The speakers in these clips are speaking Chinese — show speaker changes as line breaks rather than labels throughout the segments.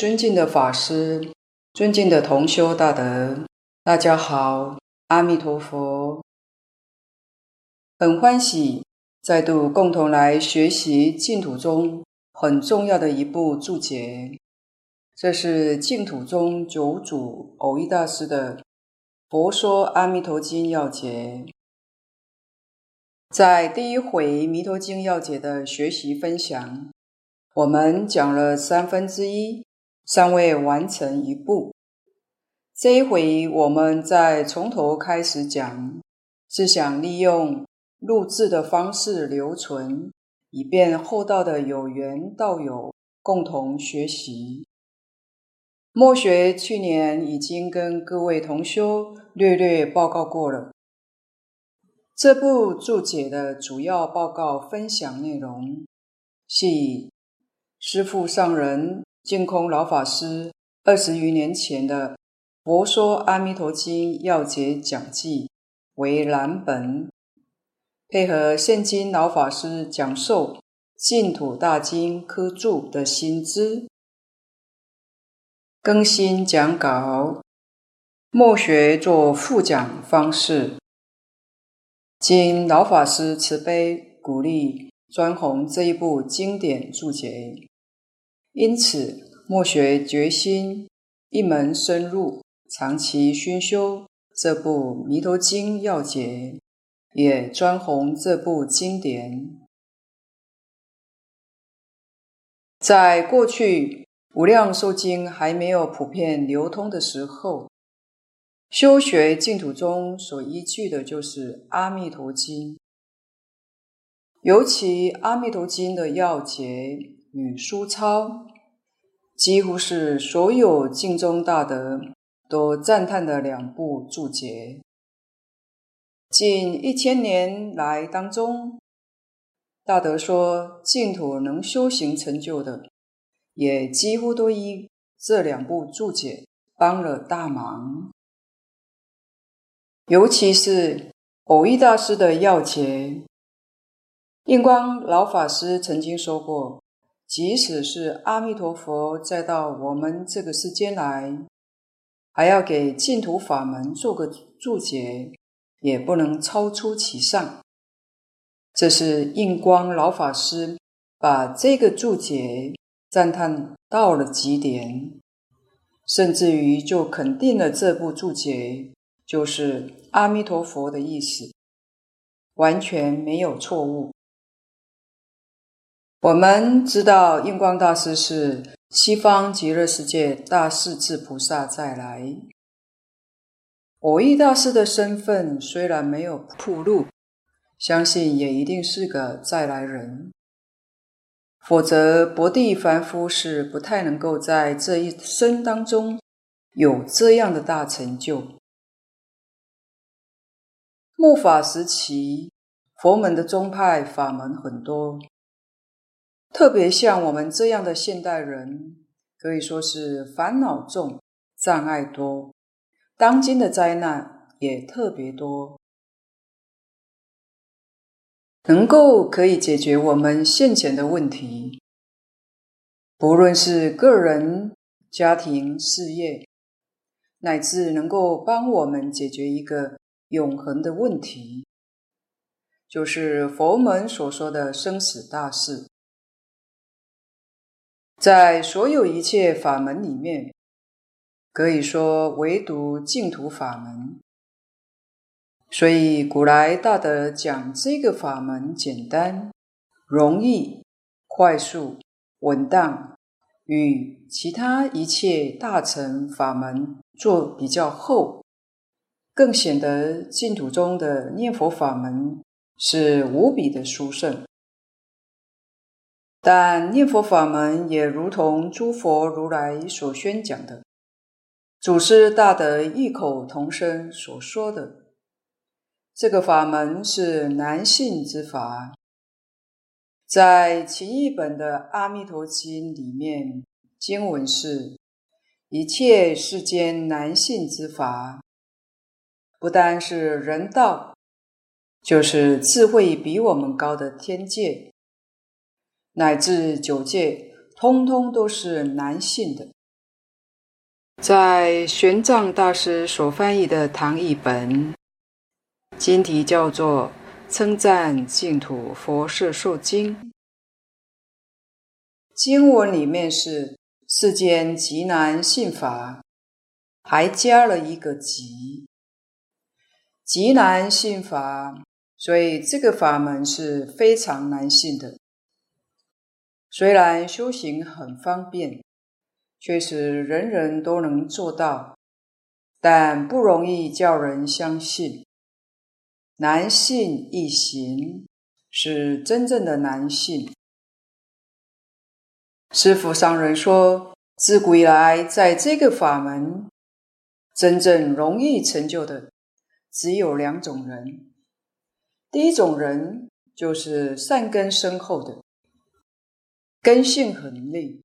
尊敬的法师，尊敬的同修大德，大家好，阿弥陀佛！很欢喜再度共同来学习净土中很重要的一部注解，这是净土中九祖蕅益大师的《佛说阿弥陀经要解》。在第一回《弥陀经要解》的学习分享。我们讲了三分之一，尚未完成一部。这一回，我们再从头开始讲，是想利用录制的方式留存，以便后道的有缘道友共同学习。末学去年已经跟各位同修略略报告过了，这部注解的主要报告分享内容系。师父上人净空老法师二十余年前的《佛说阿弥陀经要解讲记》为蓝本，配合现今老法师讲授《净土大经科注》的新知，更新讲稿，末学做复讲方式。经老法师慈悲鼓励，专弘这一部经典注解。因此，末学决心一门深入，长期熏修这部《弥陀经要解》，也专弘这部经典。在过去《无量寿经》还没有普遍流通的时候，修学净土中所依据的就是《阿弥陀经》，尤其《阿弥陀经》的要解。与书钞几乎是所有净宗大德都赞叹的两部注解。近一千年来当中，大德说净土能修行成就的，也几乎都依这两部注解帮了大忙。尤其是蕅益大师的要解，印光老法师曾经说过。即使是阿弥陀佛再到我们这个世间来，还要给净土法门做个注解，也不能超出其上。这是印光老法师把这个注解赞叹到了极点，甚至于就肯定了这部注解就是阿弥陀佛的意思，完全没有错误。我们知道印光大师是西方极乐世界大势至菩萨再来。蕅益大师的身份虽然没有暴露，相信也一定是个再来人。否则，薄地凡夫是不太能够在这一生当中有这样的大成就。末法时期，佛门的宗派法门很多。特别像我们这样的现代人，可以说是烦恼重、障碍多，当今的灾难也特别多。能够可以解决我们现前的问题，不论是个人、家庭、事业，乃至能够帮我们解决一个永恒的问题，就是佛门所说的生死大事。在所有一切法门里面，可以说唯独净土法门。所以古来大德讲这个法门简单、容易、快速、稳当，与其他一切大乘法门做比较后，更显得净土中的念佛法门是无比的殊胜。但念佛法门也如同诸佛如来所宣讲的，祖师大德异口同声所说的，这个法门是难信之法。在其译本的《阿弥陀经》里面，经文是：一切世间难信之法，不单是人道，就是智慧比我们高的天界。乃至九界通通都是男性的。在玄奘大师所翻译的唐译本，经题叫做《称赞净土佛摄受经》，经文里面是世间极难信法，还加了一个极，极难信法，所以这个法门是非常难信的。虽然修行很方便。确实，人人都能做到，但不容易叫人相信。难信易行，是真正的难信。师父上人说，自古以来，在这个法门，真正容易成就的，只有两种人。第一种人，就是善根深厚的，根性很利。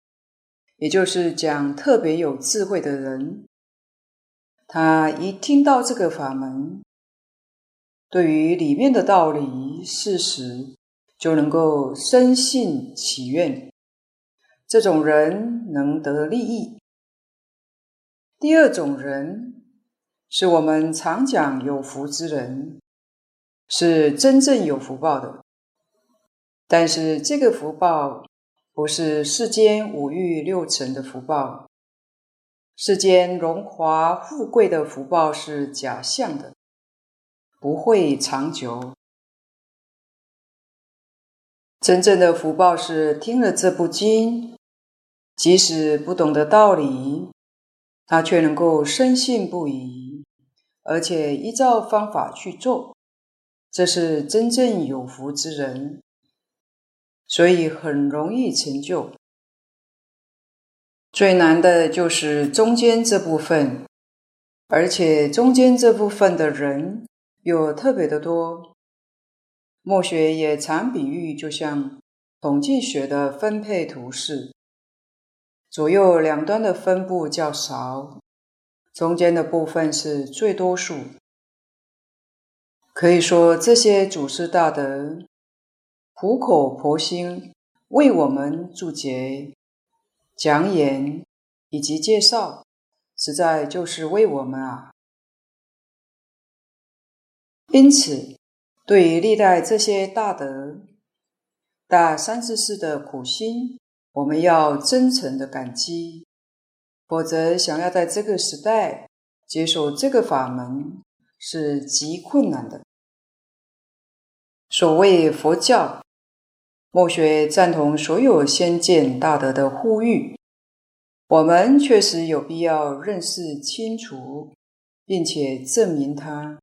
也就是讲特别有智慧的人，他一听到这个法门，对于里面的道理事实，就能够深信祈愿，这种人能得利益。第二种人，是我们常讲有福之人，是真正有福报的，但是这个福报。不是世间五欲六尘的福报，世间荣华富贵的福报是假象的，不会长久。真正的福报是听了这部经，即使不懂得道理，他却能够深信不疑，而且依照方法去做，这是真正有福之人。所以很容易成就，最难的就是中间这部分，而且中间这部分的人又特别的多。墨学也常比喻，就像统计学的分配图示，左右两端的分布较少，中间的部分是最多数。可以说，这些祖师大德。苦口婆心为我们注解、讲演以及介绍，实在就是为我们啊。因此，对于历代这些大德、大善知识的苦心，我们要真诚的感激。否则，想要在这个时代接受这个法门，是极困难的。所谓佛教。墨学赞同所有先见大德的呼吁，我们确实有必要认识清楚，并且证明它。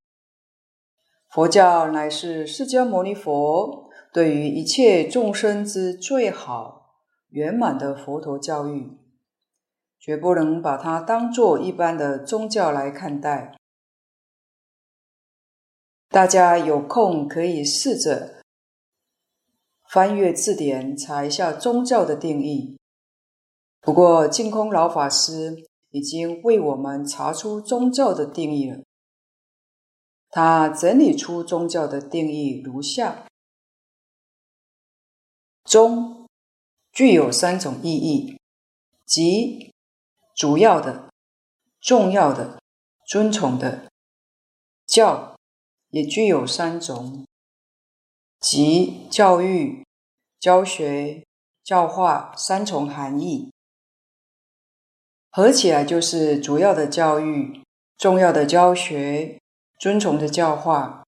佛教乃是释迦牟尼佛对于一切众生之最好圆满的佛陀教育，绝不能把它当作一般的宗教来看待。大家有空可以试着。翻阅字典，查一下宗教的定义。不过，净空老法师已经为我们查出宗教的定义了。他整理出宗教的定义如下：宗具有三种意义，即主要的、重要的、尊崇的；教也具有三种。即教育、教学、教化三重含义，合起来就是主要的教育、重要的教学、尊崇的教化。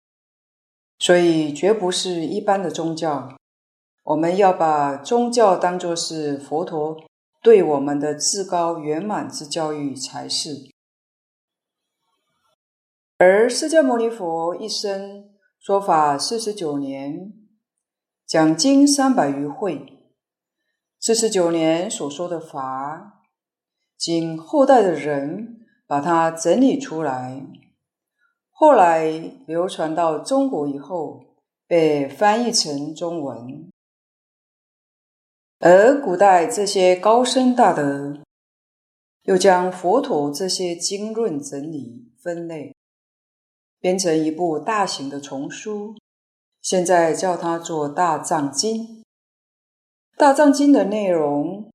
所以绝不是一般的宗教。我们要把宗教当作是佛陀对我们的至高圆满之教育才是。而释迦牟尼佛一生。说法四十九年，讲经三百余会，四十九年所说的法，经后代的人把它整理出来，后来流传到中国以后，被翻译成中文。而古代这些高僧大德，又将佛陀这些经论整理分类。编成一部大型的丛书，现在叫它做《大藏经》。《大藏经》的内容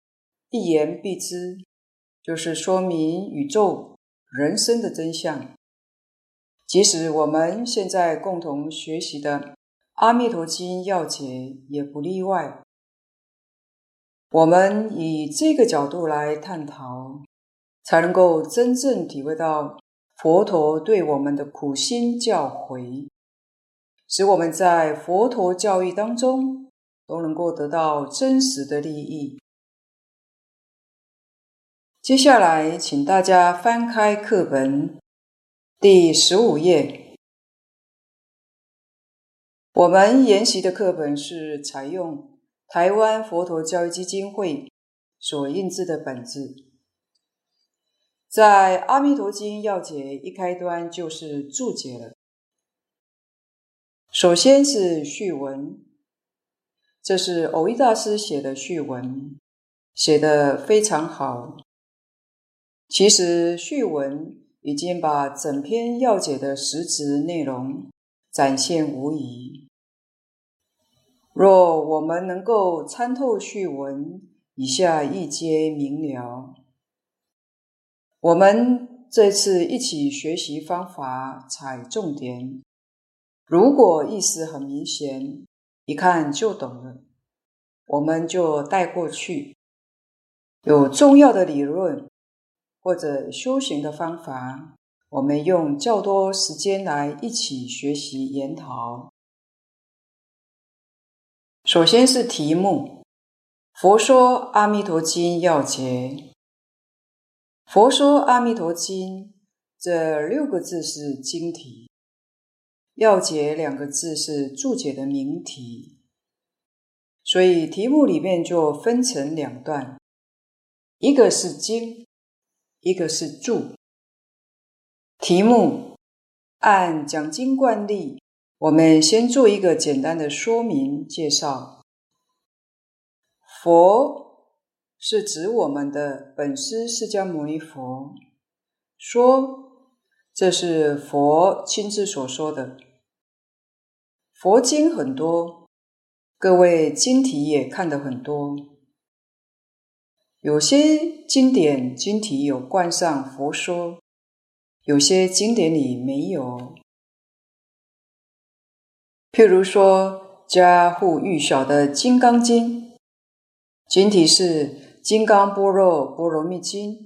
一言蔽之，就是说明宇宙人生的真相。即使我们现在共同学习的《阿弥陀经要解》也不例外。我们以这个角度来探讨，才能够真正体会到佛陀对我们的苦心教诲，使我们在佛陀教育当中都能够得到真实的利益。接下来，请大家翻开课本第十五页。我们研习的课本是采用台湾佛陀教育基金会所印制的本子，在《阿弥陀经要解》一开端就是注解了。首先是序文，这是蕅益大师写的序文，写得非常好。其实序文已经把整篇要解的实质内容展现无疑。若我们能够参透序文，以下一皆明了。我们这次一起学习方法踩重点，如果意思很明显，一看就懂了，我们就带过去。有重要的理论或者修行的方法，我们用较多时间来一起学习研讨。首先是题目，《佛说阿弥陀经要解》。佛说阿弥陀经这六个字是经题，要解两个字是注解的名题，所以题目里面就分成两段，一个是经，一个是注。题目按讲经惯例。我们先做一个简单的说明介绍。佛是指我们的本师释迦牟尼佛。说，这是佛亲自所说的。佛经很多，各位经题也看得很多。有些经典经题有冠上佛说，有些经典里没有。譬如说，家喻户晓的《金刚经》，经题是《金刚般若波罗蜜经》，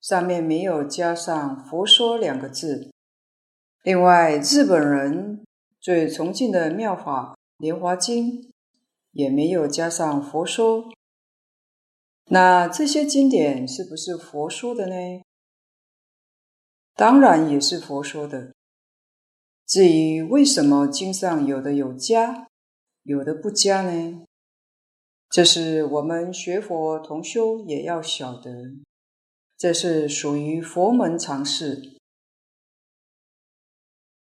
上面没有加上“佛说”两个字。另外，日本人最崇敬的妙法《莲华经》，也没有加上“佛说”。那这些经典是不是佛说的呢？当然也是佛说的。至于为什么经上有的有加，有的不加呢？这是我们学佛同修也要晓得，这是属于佛门常识。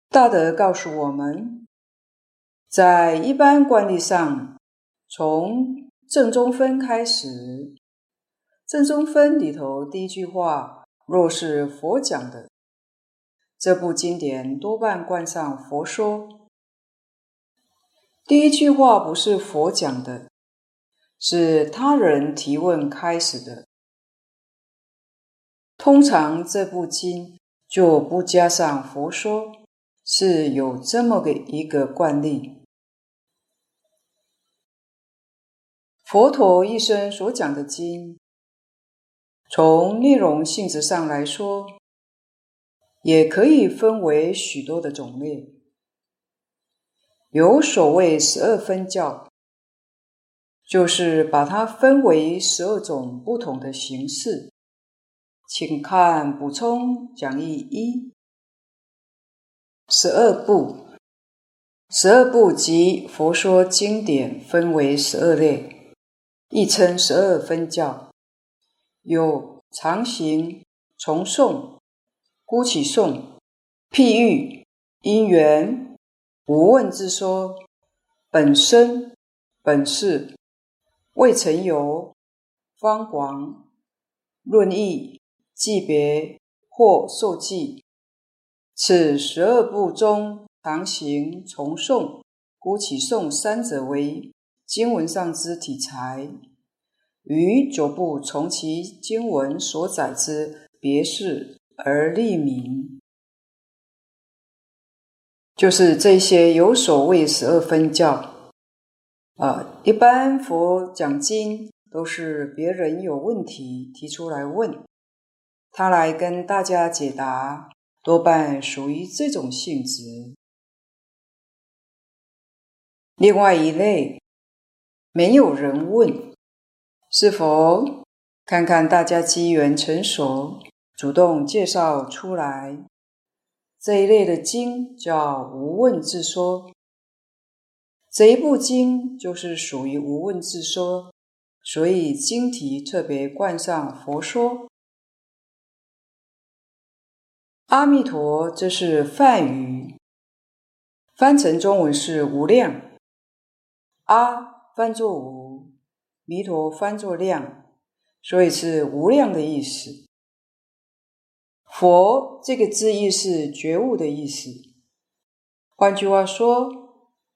大德告诉我们，在一般惯例上，从正宗分开始，正宗分里头第一句话，若是佛讲的。这部经典多半冠上“佛说”。第一句话不是佛讲的，是他人提问开始的。通常这部经就不加上“佛说”，是有这么个一个惯例。佛陀一生所讲的经，从内容性质上来说，也可以分为许多的种类，有所谓十二分教，就是把它分为十二种不同的形式。请看补充讲义一，十二部，十二部即佛说经典分为十二类，亦称十二分教，有常行、重诵。孤起颂、譬喻、因缘、无问之说、本身、本事、未曾有、方广、论义、记别或受记。此十二部中，常行、从诵、孤起颂三者为经文上之体裁，于九部从其经文所载之别事而立名，就是这些有所谓十二分教。啊，一般佛讲经都是别人有问题提出来问，他来跟大家解答，多半属于这种性质。另外一类，没有人问，是否看看大家机缘成熟，主动介绍出来？这一类的经叫无问自说，这一部经就是属于无问自说，所以经题特别冠上佛说。阿弥陀，这是梵语，翻成中文是无量。阿翻作无，弥陀翻作量，所以是无量的意思。佛这个字意是觉悟的意思。换句话说，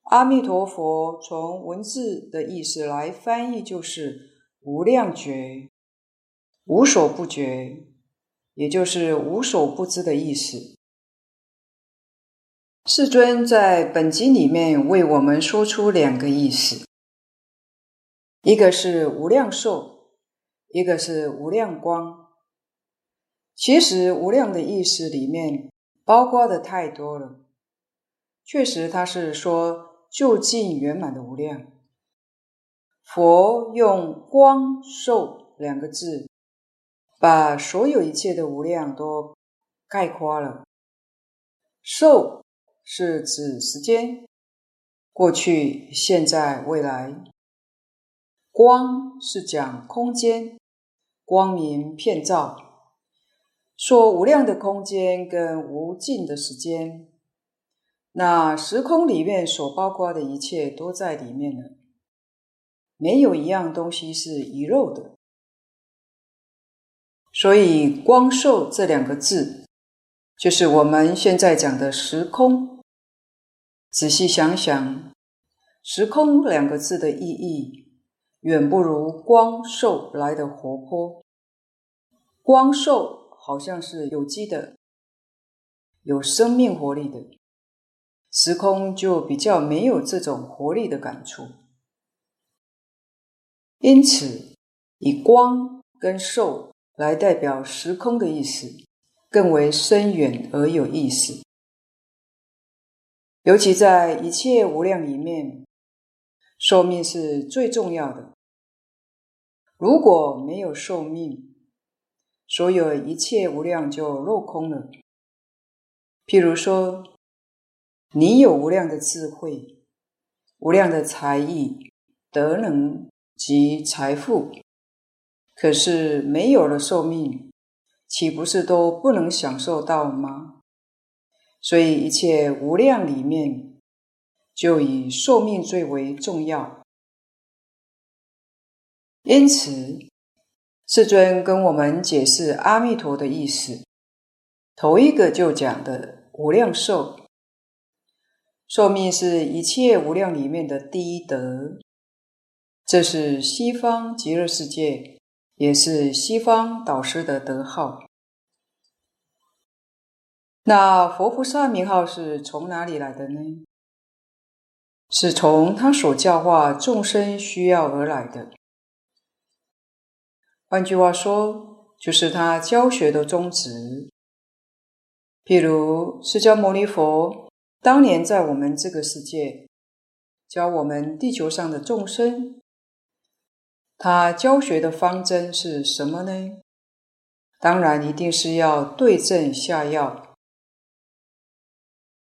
阿弥陀佛从文字的意思来翻译，就是无量觉、无所不觉，也就是无所不知的意思。世尊在本经里面为我们说出两个意思，一个是无量寿，一个是无量光。其实无量的意思里面包括的太多了，确实他是说究竟圆满的无量。佛用光寿两个字，把所有一切的无量都概括了，寿。是指时间，过去、现在、未来。光是讲空间，光明遍照，说无量的空间跟无尽的时间。那时空里面所包括的一切都在里面了，没有一样东西是遗漏的。所以“光寿”这两个字，就是我们现在讲的时空。仔细想想，“时空”两个字的意义，远不如“光寿”来的活泼。光寿好像是有机的，有生命活力的；时空就比较没有这种活力的感触。因此，以“光”跟“寿”来代表时空的意思，更为深远而有意思。尤其在一切无量里面，寿命是最重要的。如果没有寿命，所有一切无量就落空了。譬如说，你有无量的智慧、无量的才艺、德能及财富，可是没有了寿命，岂不是都不能享受到吗？所以，一切无量里面，就以寿命最为重要。因此，世尊跟我们解释阿弥陀的意思，头一个就讲的无量寿。寿命是一切无量里面的第一德，这是西方极乐世界，也是西方导师的德号。那佛菩萨名号是从哪里来的呢？是从他所教化众生需要而来的。换句话说，就是他教学的宗旨。譬如释迦牟尼佛当年在我们这个世界教我们地球上的众生，他教学的方针是什么呢？当然一定是要对症下药。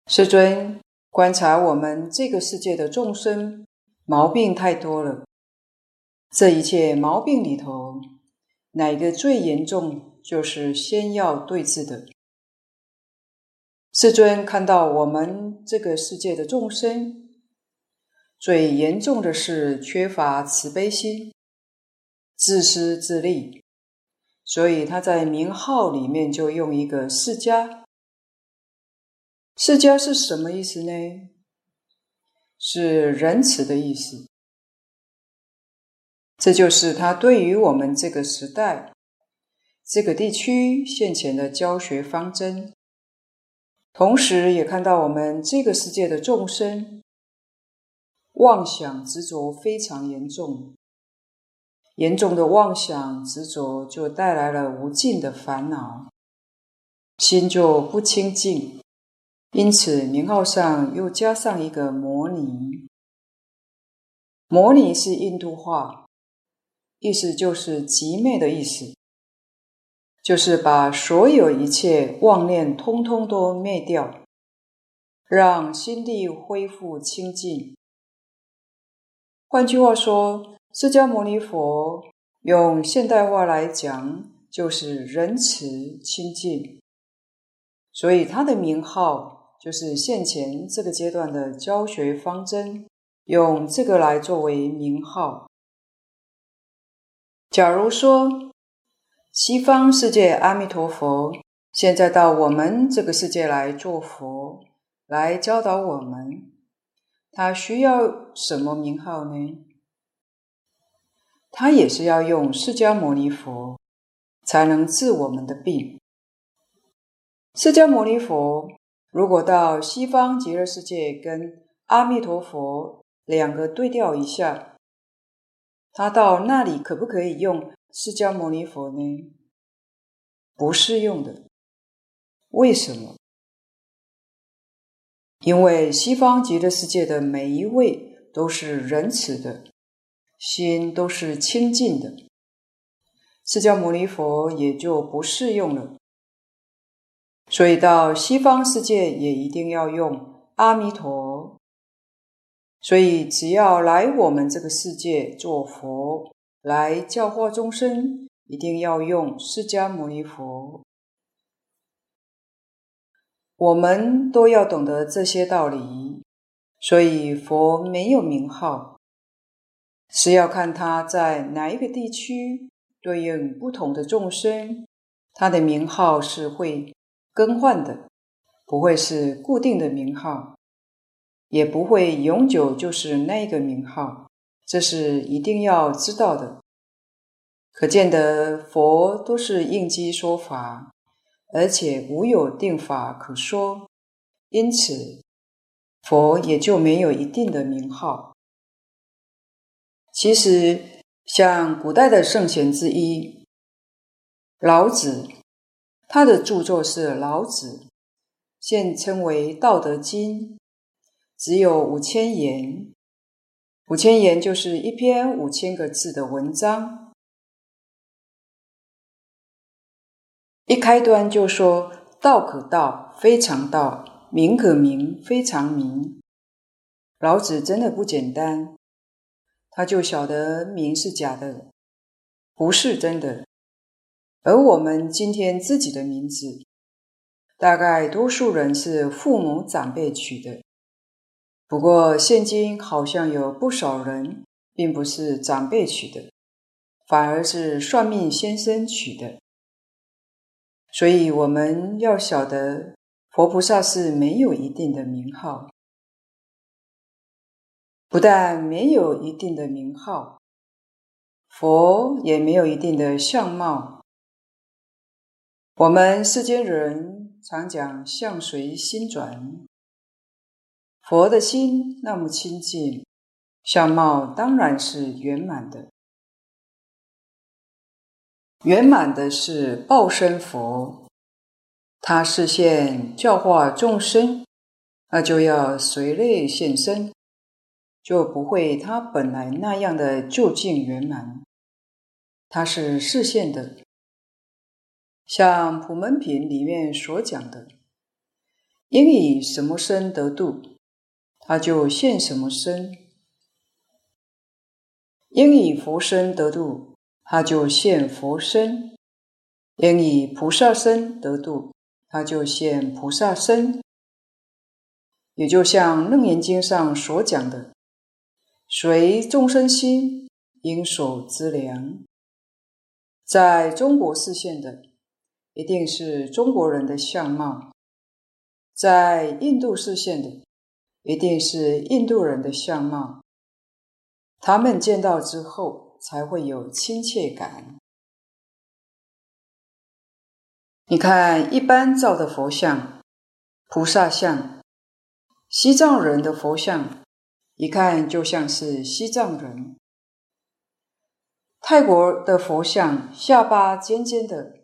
世尊观察我们这个世界的众生，毛病太多了。这一切毛病里头，哪个最严重？就是先要对治的。世尊看到我们这个世界的众生，最严重的是缺乏慈悲心，自私自利，所以他在名号里面就用一个释迦。释迦是什么意思呢？是仁慈的意思。这就是他对于我们这个时代、这个地区现前的教学方针。同时，也看到我们这个世界的众生妄想执着非常严重，严重的妄想执着就带来了无尽的烦恼，心就不清净。因此，名号上又加上一个摩尼。摩尼是印度话，意思就是极昧的意思。就是把所有一切妄念通通都灭掉，让心地恢复清净。换句话说，释迦牟尼佛用现代话来讲，就是仁慈清净。所以他的名号就是现前这个阶段的教学方针，用这个来作为名号。假如说，西方世界阿弥陀佛现在到我们这个世界来做佛，来教导我们。他需要什么名号呢？他也是要用释迦牟尼佛才能治我们的病。释迦牟尼佛如果到西方极乐世界跟阿弥陀佛两个对调一下，他到那里可不可以用？释迦牟尼佛呢？不适用的。为什么？因为西方极乐世界的每一位都是仁慈的，心都是清净的，释迦牟尼佛也就不适用了。所以到西方世界也一定要用阿弥陀。所以只要来我们这个世界做佛。来教化众生，一定要用释迦牟尼佛。我们都要懂得这些道理，所以佛没有名号，是要看他在哪一个地区对应不同的众生，他的名号是会更换的，不会是固定的名号，也不会永久就是那个名号。这是一定要知道的。可见得佛都是应机说法，而且无有定法可说，因此佛也就没有一定的名号。其实，像古代的圣贤之一老子，他的著作是《老子》，现称为《道德经》，只有五千言。五千言就是一篇五千个字的文章，一开端就说“道可道，非常道；名可名，非常名”。老子真的不简单，他就晓得名是假的，不是真的。而我们今天自己的名字，大概多数人是父母长辈取的。不过，现今好像有不少人并不是长辈取的，反而是算命先生取的。所以，我们要晓得，佛菩萨是没有一定的名号，不但没有一定的名号，佛也没有一定的相貌。我们世间人常讲“相随心转”。佛的心那么清净，相貌当然是圆满的。圆满的是报身佛，他示现教化众生，那就要随类现身，就不会他本来那样的究竟圆满。他是示现的，像普门品里面所讲的，应以什么身得度。他就现什么身，应以佛身得度，他就现佛身；应以菩萨身得度，他就现菩萨身。也就像《楞严经》上所讲的：“随众生心，应受资粮。”在中国示现的，一定是中国人的相貌；在印度示现的，一定是印度人的相貌，他们见到之后才会有亲切感。你看，一般造的佛像、菩萨像，西藏人的佛像，一看就像是西藏人；泰国的佛像，下巴尖尖的，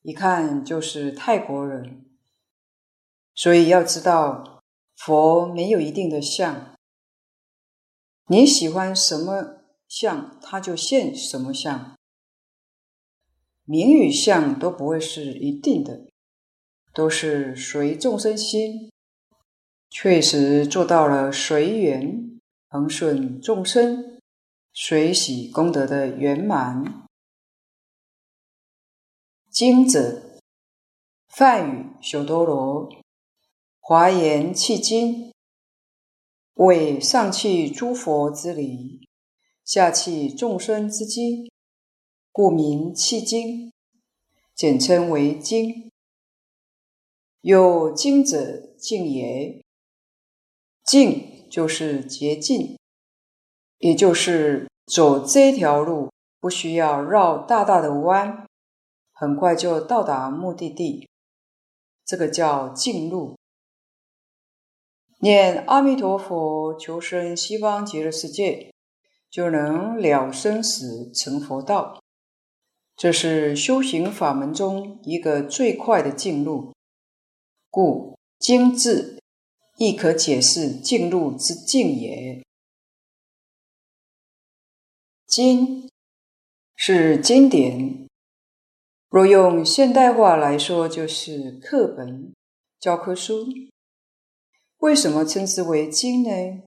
一看就是泰国人。所以要知道，佛没有一定的相，你喜欢什么像，他就现什么像。名与相都不会是一定的，都是随众生心，确实做到了随缘恒顺众生随喜功德的圆满。经者，梵语修多罗，华严契经，为上契诸佛之理，下契众生之机。故名契经，简称为经。有经者径也，径就是捷径，也就是走这条路不需要绕大大的弯，很快就到达目的地，这个叫径路。念阿弥陀佛，求生西方极乐世界，就能了生死，成佛道。这是修行法门中一个最快的径路，故经字亦可解释径路之径也。经是经典，若用现代话来说，就是课本、教科书。为什么称之为经呢？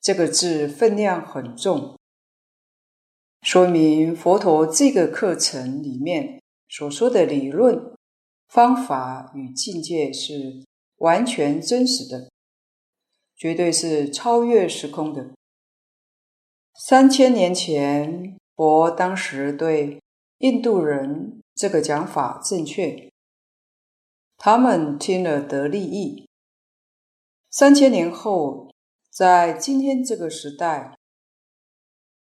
这个字分量很重。说明佛陀这个课程里面所说的理论、方法与境界是完全真实的，绝对是超越时空的。三千年前，佛当时对印度人这个讲法正确，他们听了得利益。三千年后，在今天这个时代，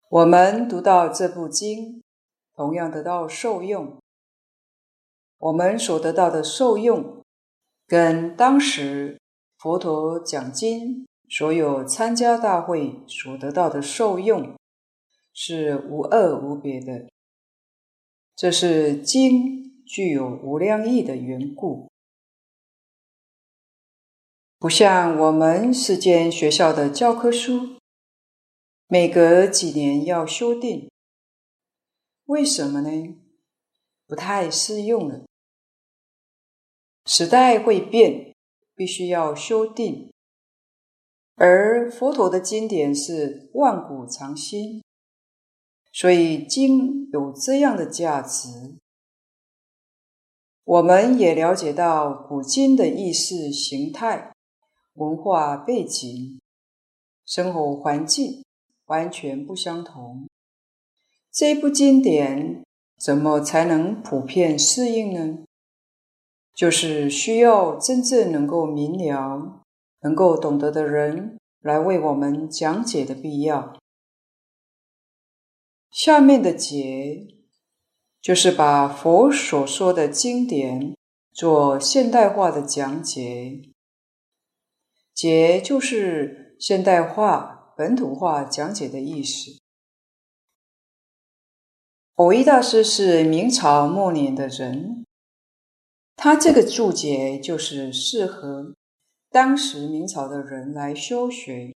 我们读到这部经，同样得到受用。我们所得到的受用，跟当时佛陀讲经所有参加大会所得到的受用，是无二无别的。这是经具有无量义的缘故，不像我们世间学校的教科书。每隔几年要修订，为什么呢？不太适用了。时代会变，必须要修订。而佛陀的经典是万古长新，所以经有这样的价值。我们也了解到古今的意识形态、文化背景、生活环境。完全不相同。这部经典怎么才能普遍适应呢？就是需要真正能够明了、能够懂得的人来为我们讲解的必要。下面的解就是把佛所说的经典做现代化的讲解，解就是现代化。本土化讲解的意思。蕅益大师是明朝末年的人，他这个注解就是适合当时明朝的人来修学。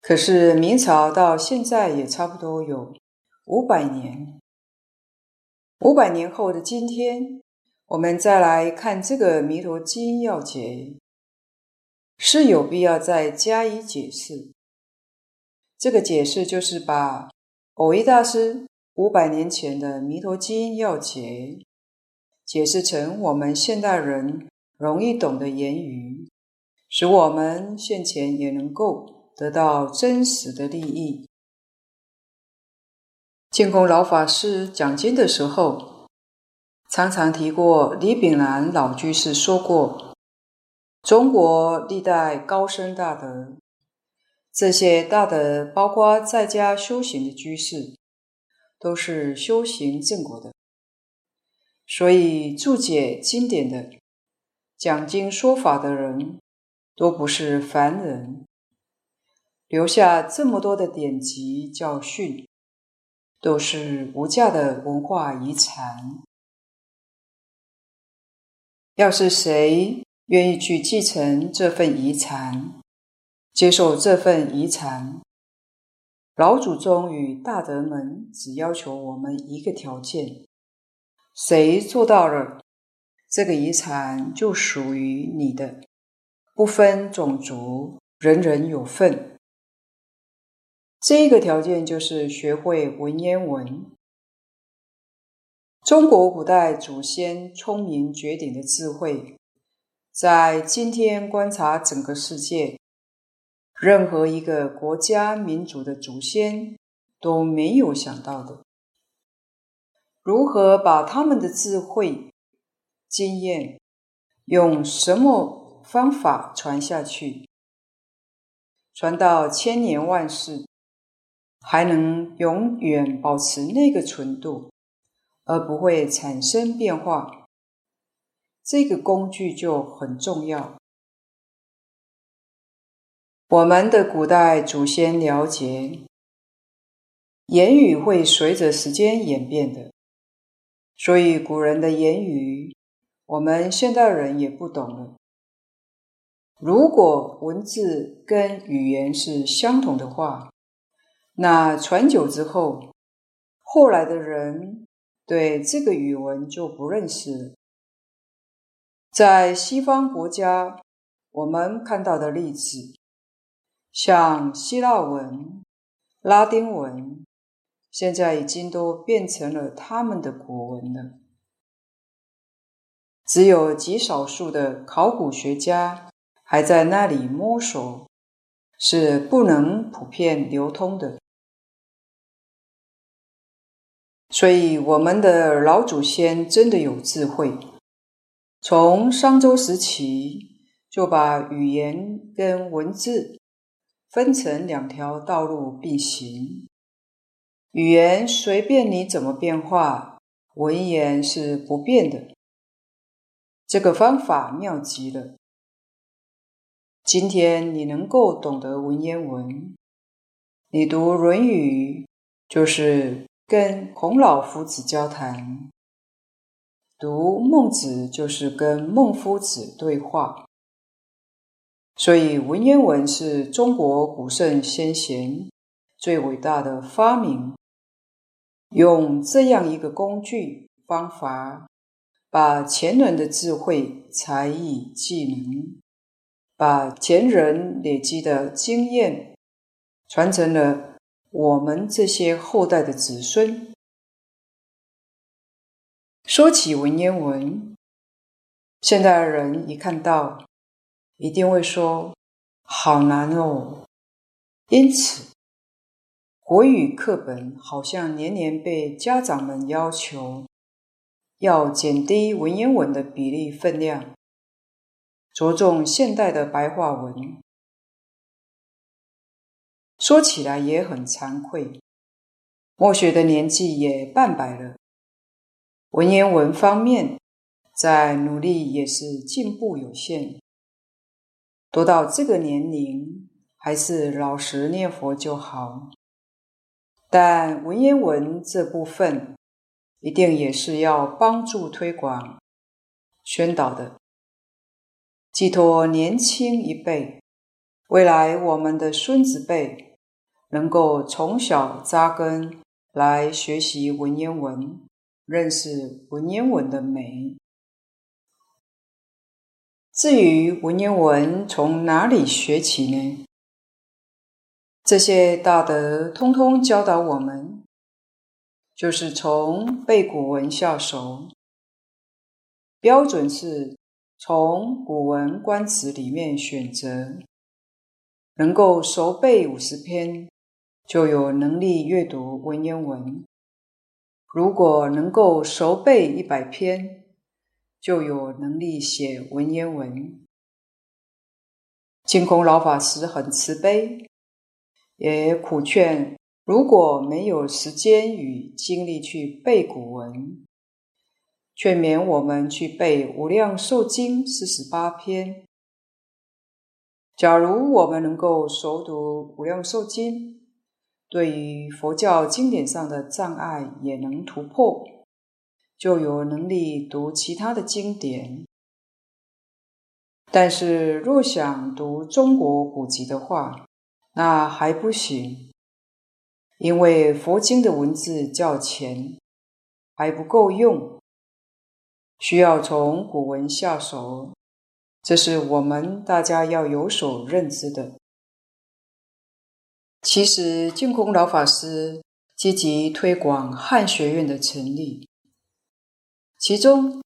可是明朝到现在也差不多有五百年，五百年后的今天，我们再来看这个《弥陀经要解》，是有必要再加以解释。这个解释就是把蕅益大师五百年前的《弥陀经要解》解释成我们现代人容易懂的言语，使我们现前也能够得到真实的利益。净空老法师讲经的时候，常常提过李炳南老居士说过：“中国历代高僧大德。”这些大德，包括在家修行的居士，都是修行正果的，所以注解经典的、讲经说法的人，都不是凡人，留下这么多的典籍教训，都是无价的文化遗产。要是谁愿意去继承这份遗产，接受这份遗产，老祖宗与大德们只要求我们一个条件：谁做到了，这个遗产就属于你的，不分种族，人人有份。这一个条件就是学会文言文。中国古代祖先聪明绝顶的智慧，在今天观察整个世界，任何一个国家民族的祖先都没有想到的。如何把他们的智慧、经验，用什么方法传下去，传到千年万世，还能永远保持那个纯度？而不会产生变化，这个工具就很重要。我们的古代祖先了解，言语会随着时间演变的，所以古人的言语，我们现代人也不懂了。如果文字跟语言是相同的话，那传久之后，后来的人。对这个语文就不认识了。在西方国家，我们看到的例子，像希腊文、拉丁文，现在已经都变成了他们的国文了。只有极少数的考古学家还在那里摸索，是不能普遍流通的。所以，我们的老祖先真的有智慧，从商周时期就把语言跟文字分成两条道路并行。语言随便你怎么变化，文言是不变的。这个方法妙极了。今天你能够懂得文言文，你读《论语》就是。跟孔老夫子交谈，读孟子就是跟孟夫子对话。所以文言文是中国古圣先贤最伟大的发明，用这样一个工具方法，把前人的智慧、才艺、技能，把前人累积的经验传承了。我们这些后代的子孙，说起文言文，现代人一看到，一定会说好难哦。因此，国语课本好像年年被家长们要求要减低文言文的比例分量，着重现代的白话文。说起来也很惭愧，墨学的年纪也半百了，文言文方面在努力也是进步有限。读到这个年龄，还是老实念佛就好。但文言文这部分，一定也是要帮助推广、宣导的，寄托年轻一辈。未来我们的孙子辈能够从小扎根来学习文言文，认识文言文的美。至于文言文从哪里学起呢？这些大德通通教导我们，就是从背古文下手，标准是从《古文观止》里面选择。能够熟背五十篇，就有能力阅读文言文；如果能够熟背一百篇，就有能力写文言文。净空老法师很慈悲，也苦劝，如果没有时间与精力去背古文，劝勉我们去背《无量寿经》四十八篇。假如我们能够熟读《无量寿经》，对于佛教经典上的障碍也能突破，就有能力读其他的经典。但是，若想读中国古籍的话，那还不行，因为佛经的文字较浅，还不够用，需要从古文下手。这是我们大家要有所认知的。其实，净空老法师积极推广汉学院的成立，其中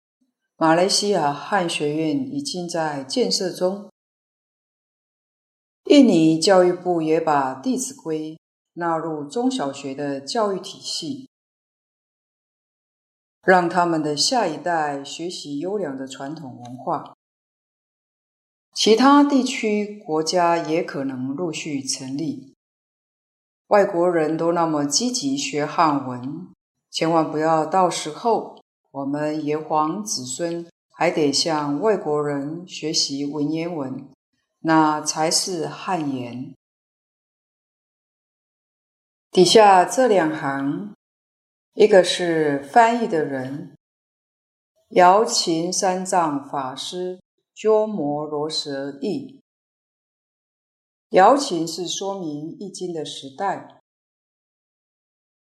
马来西亚汉学院已经在建设中。印尼教育部也把《弟子规》纳入中小学的教育体系，让他们的下一代学习优良的传统文化。其他地区国家也可能陆续成立。外国人都那么积极学汉文，千万不要到时候我们炎黄子孙还得向外国人学习文言文，那才是汉言。底下这两行，一个是翻译的人，姚秦三藏法师。鸠摩罗什译，姚秦是说明易经的时代。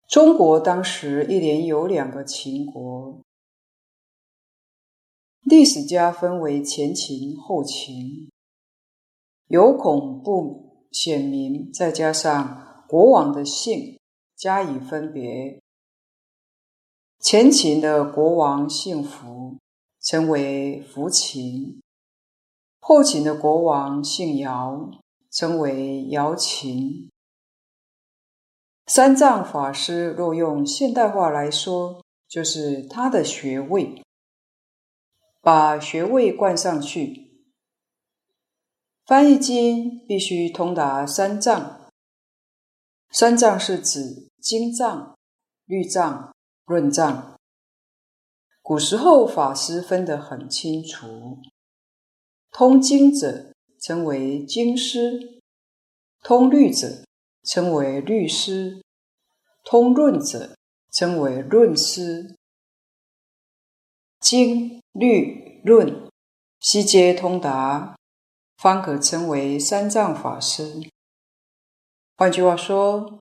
中国当时一连有两个秦国，历史家分为前秦、后秦，有孔不显明，再加上国王的姓加以分别。前秦的国王姓福，称为符秦。后秦的国王姓姚，称为瑶琴。三藏法师若用现代话来说，就是他的学位，把学位冠上去。翻译经必须通达三藏，三藏是指经藏、律藏、论藏。古时候法师分得很清楚。通经者称为经师，通律者称为律师，通论者称为论师。经、律、论悉皆通达，方可称为三藏法师。换句话说，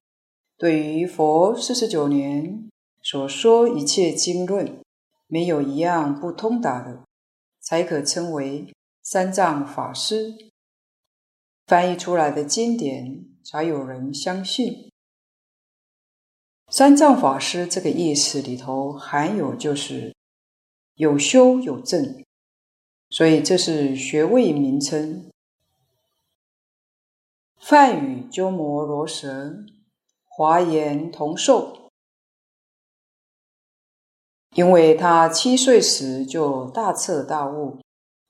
对于佛四十九年所说一切经论，没有一样不通达的，才可称为。三藏法师翻译出来的经典，才有人相信。三藏法师这个意思里头含有就是有修有证，所以这是学位名称。梵语鸠摩罗什，华严同寿，因为他七岁时就大彻大悟。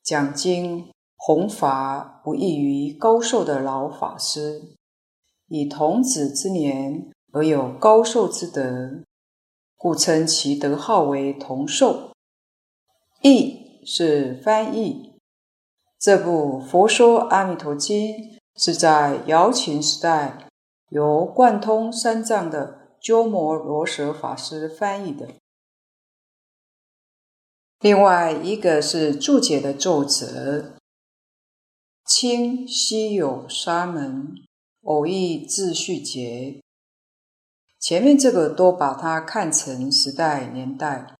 讲经弘法不异于高寿的老法师，以童子之年而有高寿之德，故称其德号为童寿。译是翻译。这部《佛说阿弥陀经》是在姚秦时代由贯通三藏的鸠摩罗什法师翻译的。另外一个是注解的作者，清西有沙门蕅益智旭杰。前面这个都把它看成时代年代。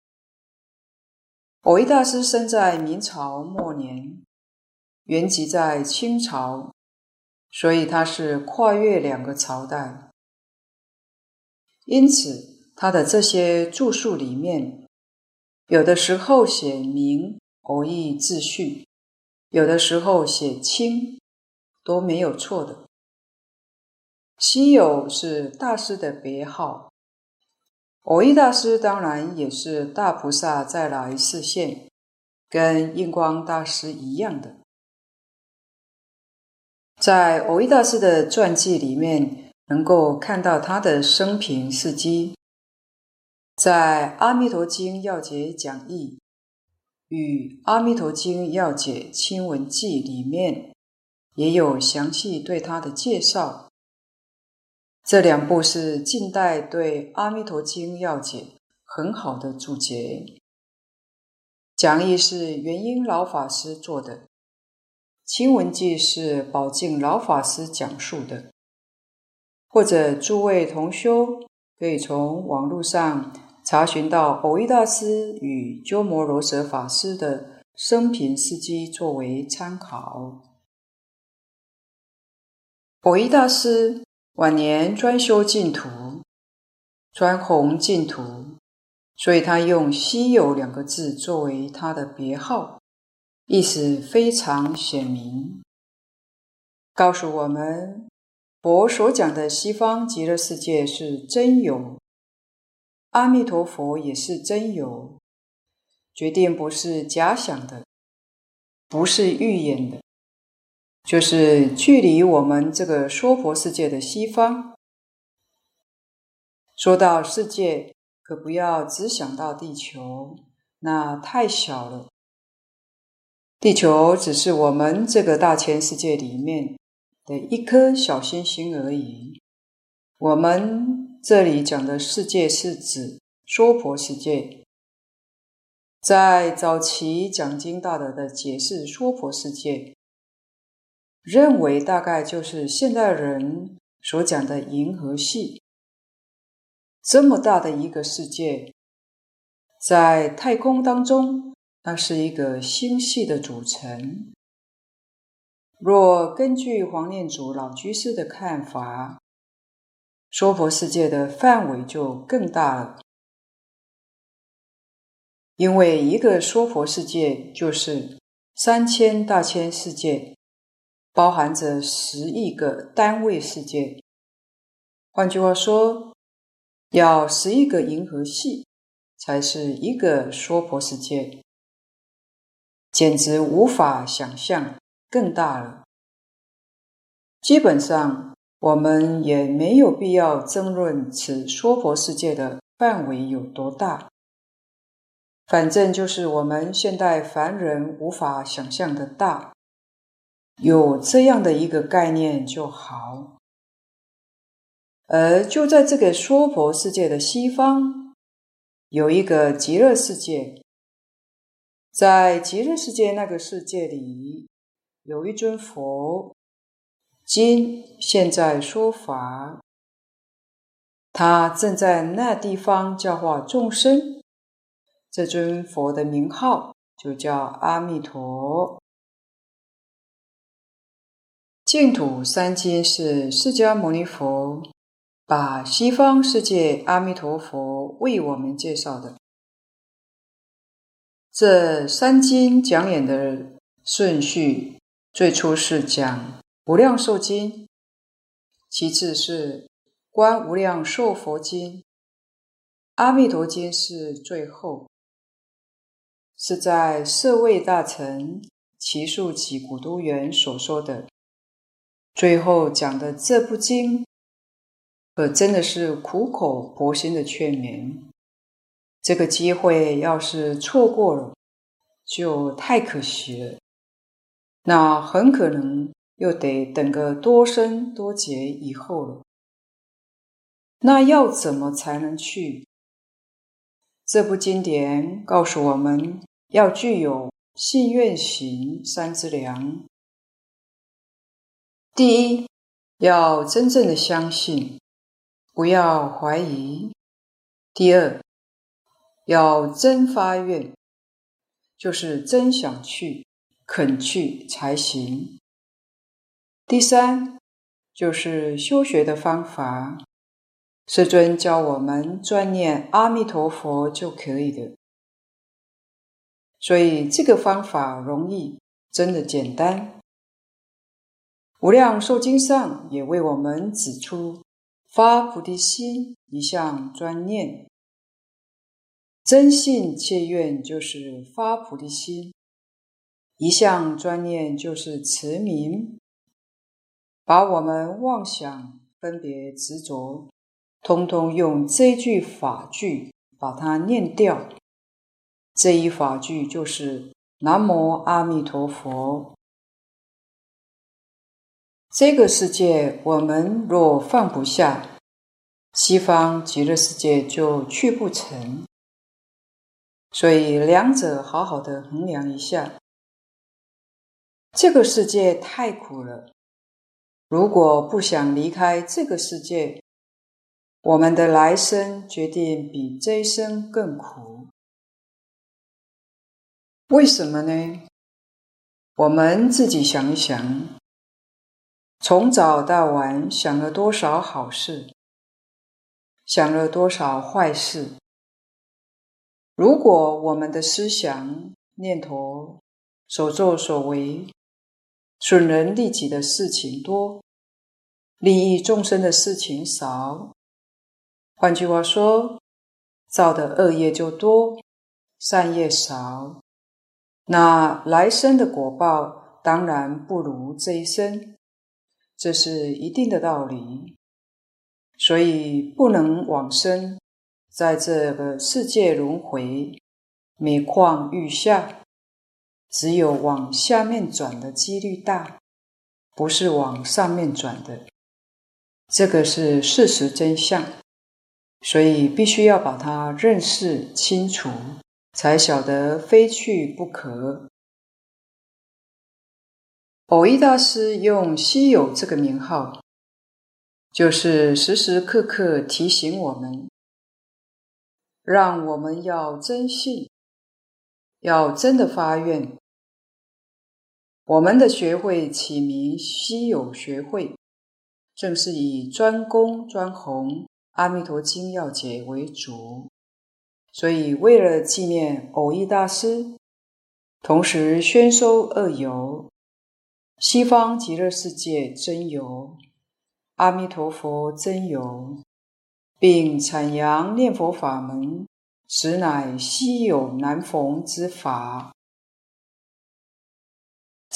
蕅益大师生在明朝末年，原籍在清朝，所以他是跨越两个朝代。因此，他的这些著述里面。有的时候写明蕅益智旭，有的时候写清，都没有错的。西有是大师的别号，蕅益大师当然也是大菩萨再来示现，跟印光大师一样的。在蕅益大师的传记里面，能够看到他的生平事迹。在《阿弥陀经要解讲义》与《阿弥陀经要解亲闻记》里面，也有详细对他的介绍。这两部是近代对《阿弥陀经要解》很好的注解。讲义是圆瑛老法师做的，亲闻记是宝静老法师讲述的。或者诸位同修可以从网络上查询到蕅益大师与鸠摩罗什法师的生平事迹作为参考。蕅益大师。晚年专修净土，专弘净土，所以他用“稀有”两个字作为他的别号，意思非常显明，告诉我们佛所讲的西方极乐世界是真有，阿弥陀佛也是真有，决定不是假想的，不是预演的。就是距离我们这个娑婆世界的西方。说到世界，可不要只想到地球，那太小了。地球只是我们这个大千世界里面的一颗小星星而已。我们这里讲的世界是指娑婆世界。在早期讲经大德的解释娑婆世界。认为大概就是现代人所讲的银河系，这么大的一个世界，在太空当中，那是一个星系的组成。若根据黄念祖老居士的看法，娑婆世界的范围就更大了，因为一个娑婆世界就是三千大千世界。包含着十亿个单位世界，换句话说，要十亿个银河系才是一个娑婆世界，简直无法想象，更大了。基本上，我们也没有必要争论此娑婆世界的范围有多大，反正就是我们现代凡人无法想象的大。有这样的一个概念就好，而就在这个娑婆世界的西方，有一个极乐世界。在极乐世界那个世界里，有一尊佛，今现在说法，他正在那地方教化众生。这尊佛的名号就叫阿弥陀。净土三经是释迦牟尼佛把西方世界阿弥陀佛为我们介绍的。这三经讲演的顺序，最初是讲《无量寿经》，其次是《观无量寿佛经》，《阿弥陀经》是最后，是在舍卫大臣只树给古都元所说的。最后讲的这部经，可真的是苦口婆心的劝勉。这个机会要是错过了，就太可惜了。那很可能又得等个多生多劫以后了。那要怎么才能去？这部经典告诉我们要具有信愿行三资粮。第一，要真正的相信，不要怀疑；第二，要真发愿，就是真想去、肯去才行；第三，就是修学的方法，师尊教我们专念阿弥陀佛就可以的。所以这个方法容易，真的简单。无量寿经上也为我们指出，发菩提心一向专念，真信切愿就是发菩提心，一向专念就是持名，把我们妄想分别执着，通通用这句法句把它念掉。这一法句就是“南无阿弥陀佛”。这个世界，我们若放不下，西方极乐世界就去不成。所以，两者好好的衡量一下。这个世界太苦了，如果不想离开这个世界，我们的来生决定比这一生更苦。为什么呢？我们自己想一想。从早到晚想了多少好事，想了多少坏事。如果我们的思想、念头、所作所为，损人利己的事情多，利益众生的事情少，换句话说，造的恶业就多，善业少，那来生的果报当然不如这一生。这是一定的道理，所以不能往生，在这个世界轮回，每况愈下，只有往下面转的几率大，不是往上面转的，这个是事实真相，所以必须要把它认识清楚，才晓得非去不可。偶一大师用“稀有”这个名号，就是时时刻刻提醒我们，让我们要真信，要真的发愿。我们的学会起名“稀有学会”，正是以专攻专弘《阿弥陀经要解》为主，所以为了纪念偶益大师，同时宣收二有。西方极乐世界真有，阿弥陀佛真有，并阐扬念佛法门，实乃稀有难逢之法。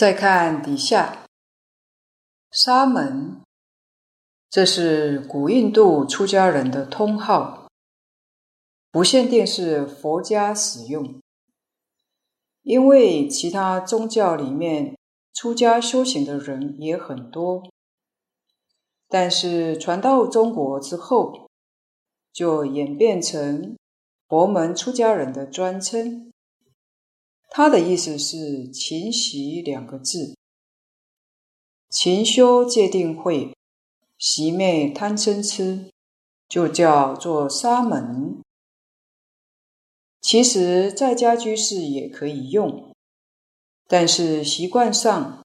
再看底下，沙门，这是古印度出家人的通号，不限定是佛家使用，因为其他宗教里面。出家修行的人也很多，但是传到中国之后，就演变成佛门出家人的专称。他的意思是“勤习”两个字，勤修戒定慧，习灭贪嗔痴，就叫做沙门。其实在家居士也可以用。但是习惯上，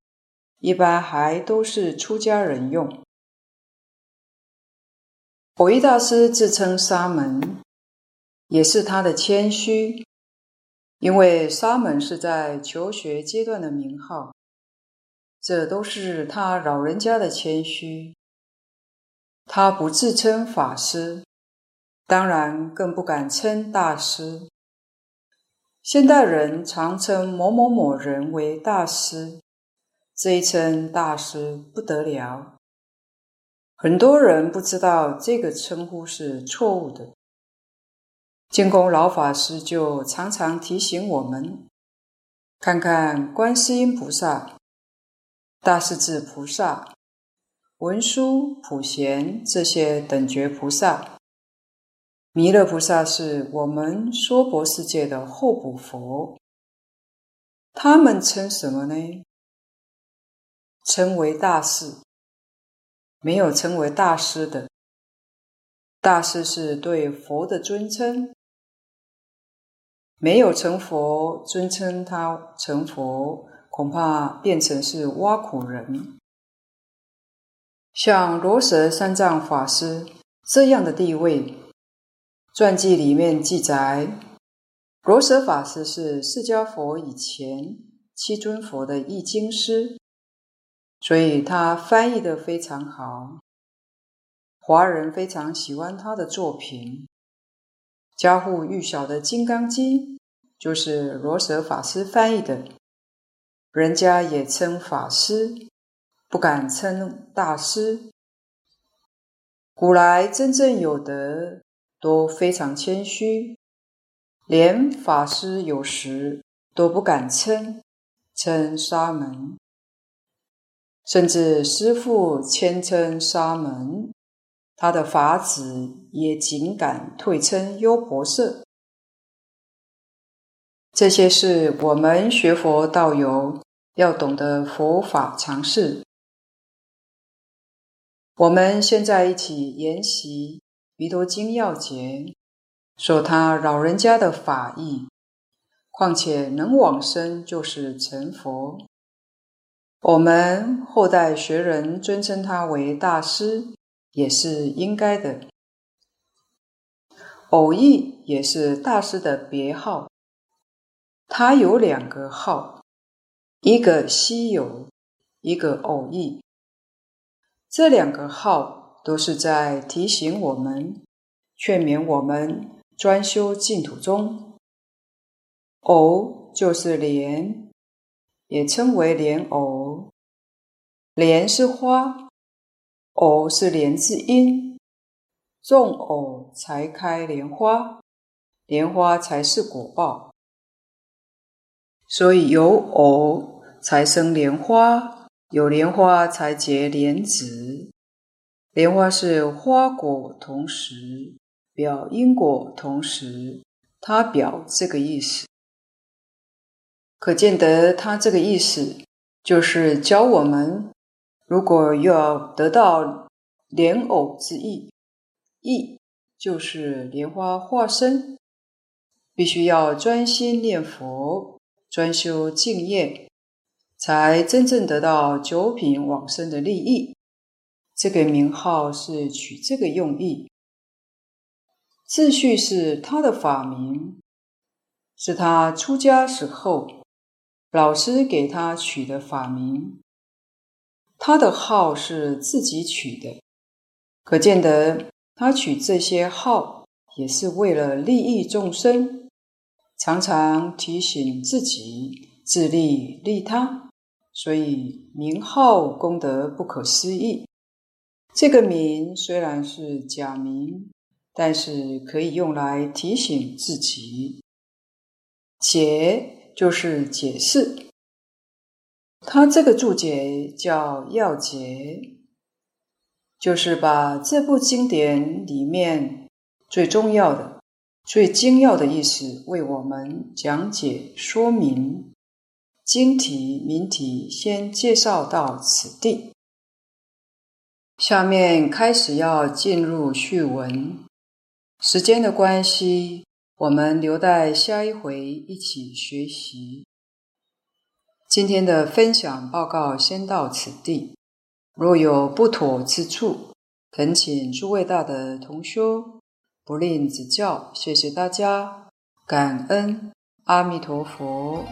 一般还都是出家人用。蕅益大师自称沙门，也是他的谦虚，因为沙门是在求学阶段的名号，这都是他老人家的谦虚。他不自称法师，当然更不敢称大师。现代人常称某某某人为大师，这一称大师不得了。很多人不知道这个称呼是错误的。净空老法师就常常提醒我们：看看观世音菩萨、大势至菩萨、文殊、普贤这些等觉菩萨。弥勒菩萨是我们娑婆世界的候补佛，他们称什么呢？称为大士，没有称为大师的。大师是对佛的尊称，没有成佛尊称他成佛，恐怕变成是挖苦人。像罗什三藏法师这样的地位。传记里面记载，罗什法师是释迦佛以前七尊佛的译经师，所以他翻译得非常好，华人非常喜欢他的作品。家喻户晓的《金刚经》就是罗什法师翻译的，人家也称法师，不敢称大师。古来真正有德，都非常谦虚，连法师有时都不敢称，称沙门，甚至师父谦称沙门，他的法子也仅敢退称优婆塞。这些是我们学佛道友要懂得佛法常识。我们现在一起研习《弥陀经要解》，说他老人家的法义，况且能往生就是成佛。我们后代学人尊称他为大师，也是应该的。偶意也是大师的别号，他有两个号，一个希有，一个偶意。这两个号都是在提醒我们、劝勉我们专修净土宗。蕅就是莲，也称为莲藕。莲是花，藕是莲字音，种藕才开莲花，莲花才是果报。所以有藕才生莲花。有莲花才结莲子，莲花是花果同时，表因果同时，它表这个意思。可见得它这个意思，就是教我们，如果要得到莲藕之意，意就是莲花化身，必须要专心念佛，专修净业。才真正得到九品往生的利益。这个名号是取这个用意。秩序是他的法名，是他出家时候老师给他取的法名。他的号是自己取的，可见得他取这些号也是为了利益众生，常常提醒自己自利利他。所以名号功德不可思议。这个名虽然是假名，但是可以用来提醒自己。解就是解释。他这个注解叫要解，就是把这部经典里面最重要的、最精要的意思为我们讲解说明。经题名题先介绍到此地，下面开始要进入序文。时间的关系，我们留待下一回一起学习。今天的分享报告先到此地，若有不妥之处，恳请诸位大德同修不吝指教。谢谢大家，感恩阿弥陀佛。